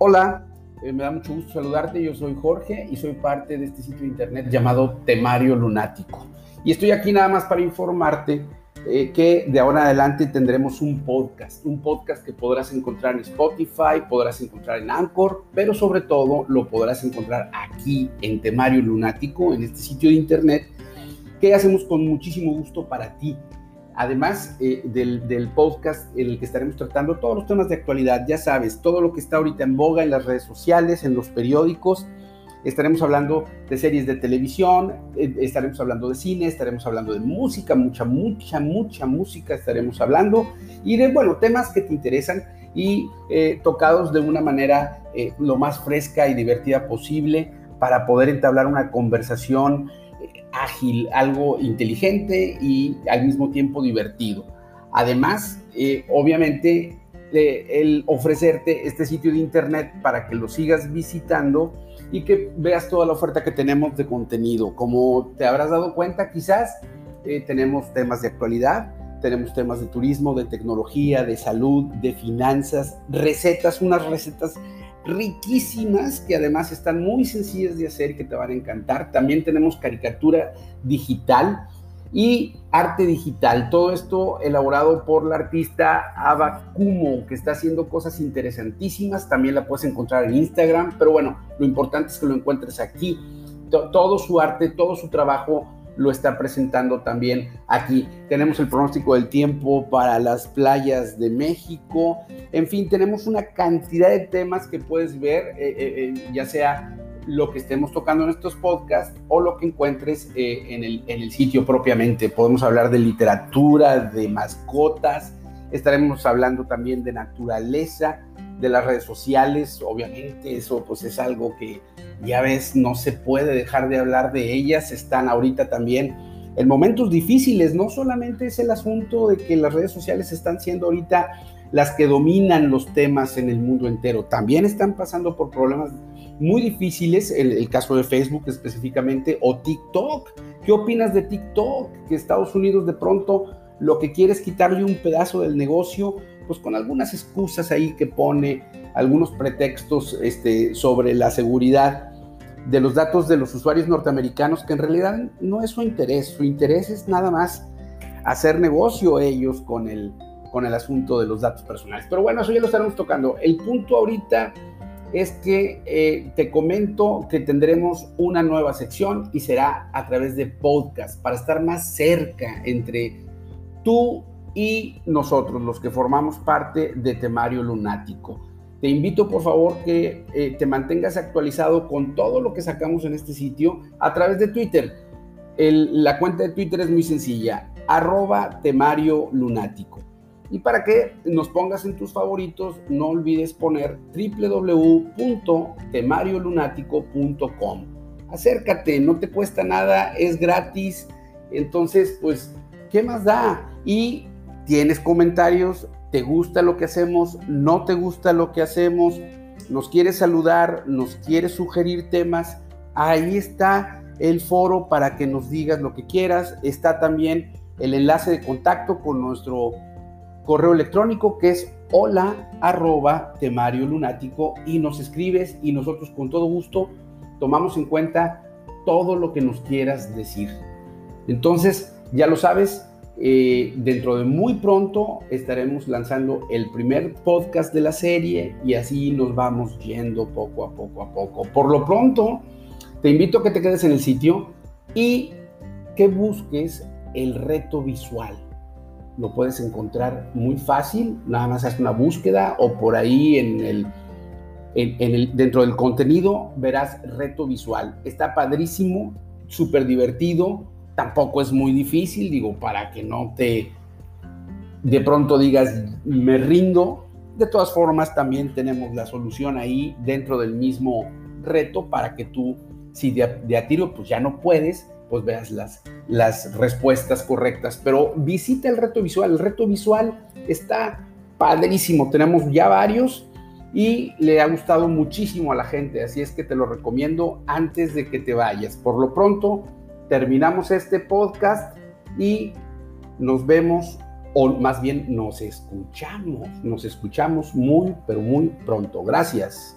Hola, eh, me da mucho gusto saludarte. Yo soy Jorge y soy parte de este sitio de internet llamado Temario Lunático. Y estoy aquí nada más para informarte eh, que de ahora en adelante tendremos un podcast, un podcast que podrás encontrar en Spotify, podrás encontrar en Anchor, pero sobre todo lo podrás encontrar aquí en Temario Lunático, en este sitio de internet que hacemos con muchísimo gusto para ti además eh, del, podcast en el que estaremos tratando todos los temas de actualidad, ya sabes, todo lo que está ahorita en boga en las redes sociales, en los periódicos. Estaremos hablando de series de televisión, eh, estaremos hablando de cine, estaremos hablando de música, mucha, mucha, mucha música estaremos hablando y de, bueno, temas que te interesan y eh, tocados de una manera lo más fresca y divertida posible para poder entablar una conversación ágil, algo inteligente y al mismo tiempo divertido. Además, eh, obviamente, el ofrecerte este sitio de internet para que lo sigas visitando y que veas toda la oferta que tenemos de contenido. Como te habrás dado cuenta, quizás eh, tenemos temas de actualidad, tenemos temas de turismo, de tecnología, de salud, de finanzas, recetas, unas recetas riquísimas que además están muy sencillas de hacer que te van a encantar. También tenemos caricatura digital y arte digital. Todo esto elaborado por la artista Ava Kumo, que está haciendo cosas interesantísimas. También la puedes encontrar en Instagram, pero bueno, lo importante es que lo encuentres aquí. Todo su arte, todo su trabajo lo está presentando también aquí. Tenemos el pronóstico del tiempo para las playas de México. En fin, tenemos una cantidad de temas que puedes ver, eh, eh, eh, ya sea lo que estemos tocando en estos podcasts o lo que encuentres en, el, en el sitio propiamente. Podemos hablar de literatura, de mascotas, estaremos hablando también de naturaleza, de las redes sociales, obviamente eso pues es algo que ya ves, no se puede dejar de hablar de ellas, están ahorita también en momentos difíciles, no solamente es el asunto de que las redes sociales están siendo ahorita las que dominan los temas en el mundo entero, también están pasando por problemas muy difíciles, el, el caso de Facebook específicamente, o TikTok. ¿Qué opinas de TikTok? Que Estados Unidos de pronto lo que quiere es quitarle un pedazo del negocio, pues con algunas excusas ahí que pone, algunos pretextos este, sobre la seguridad de los datos de los usuarios norteamericanos, que en realidad no es su interés, su interés es nada más hacer negocio ellos con el, con el asunto de los datos personales. Pero bueno, eso ya lo estaremos tocando. El punto ahorita es que eh, te comento que tendremos una nueva sección y será a través de podcast para estar más cerca entre tú y nosotros, los que formamos parte de Temario Lunático. Te invito por favor que eh, te mantengas actualizado con todo lo que sacamos en este sitio a través de Twitter. la cuenta de Twitter es muy sencilla, arroba temario lunático. Y para que nos pongas en tus favoritos, no olvides poner www.temariolunático.com. Acércate, no te cuesta nada, es gratis. Entonces, pues, ¿qué más da? Y tienes comentarios, te gusta lo que hacemos, no te gusta lo que hacemos, nos quieres saludar, nos quieres sugerir temas, ahí está el foro para que nos digas lo que quieras. Está también el enlace de contacto con nuestro correo electrónico que es hola arroba temario lunático y nos escribes y nosotros con todo gusto tomamos en cuenta todo lo que nos quieras decir. Entonces, ya lo sabes, eh, dentro de muy pronto estaremos lanzando el primer podcast de la serie y así nos vamos yendo poco a poco a poco. Por lo pronto, te invito a que te quedes en el sitio y que busques el reto visual. Lo puedes encontrar muy fácil, nada más haz una búsqueda o por ahí en el, en el, dentro del contenido verás reto visual. Está padrísimo, súper divertido tampoco es muy difícil, digo, para que no te de pronto digas, me rindo. De todas formas, también tenemos la solución ahí dentro del mismo reto para que tú, si de, a tiro pues ya no puedes, pues veas las, las respuestas correctas. Pero visita el reto visual. El reto visual está padrísimo. Tenemos ya varios y le ha gustado muchísimo a la gente. Así es que te lo recomiendo antes de que te vayas. Por lo pronto, terminamos este podcast y nos vemos, o más bien nos escuchamos, nos escuchamos muy, pero muy pronto. Gracias.